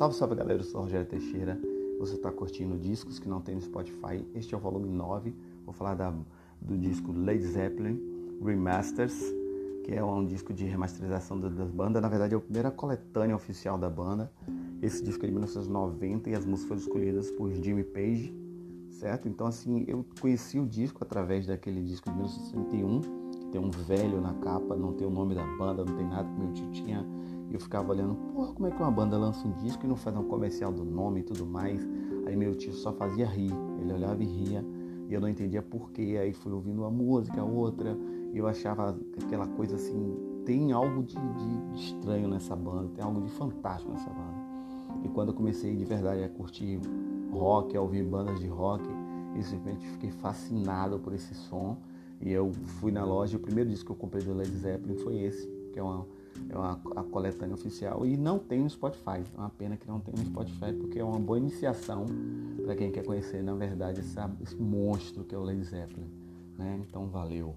Salve, salve galera, eu sou Rogério Teixeira. Você está curtindo discos que não tem no Spotify. Este é o volume 9. Vou falar da, do disco Led Zeppelin Remasters, que é um disco de remasterização das bandas. Na verdade, é a primeira coletânea oficial da banda. Esse disco é de 1990 e as músicas foram escolhidas por Jimmy Page, certo? Então, assim, eu conheci o disco através daquele disco de 1961, que tem um velho na capa, não tem o nome da banda, não tem nada que meu tio tinha ficava olhando, porra, como é que uma banda lança um disco e não faz um comercial do nome e tudo mais? Aí meu tio só fazia rir, ele olhava e ria, e eu não entendia porquê. Aí fui ouvindo uma música, outra, e eu achava aquela coisa assim, tem algo de, de, de estranho nessa banda, tem algo de fantástico nessa banda. E quando eu comecei de verdade a curtir rock, a ouvir bandas de rock, eu simplesmente fiquei fascinado por esse som. E eu fui na loja, o primeiro disco que eu comprei do Led Zeppelin foi esse, que é uma é uma, a coletânea oficial e não tem no Spotify. É uma pena que não tem no Spotify porque é uma boa iniciação para quem quer conhecer, na verdade, essa, esse monstro que é o Led Zeppelin. Né? Então, valeu.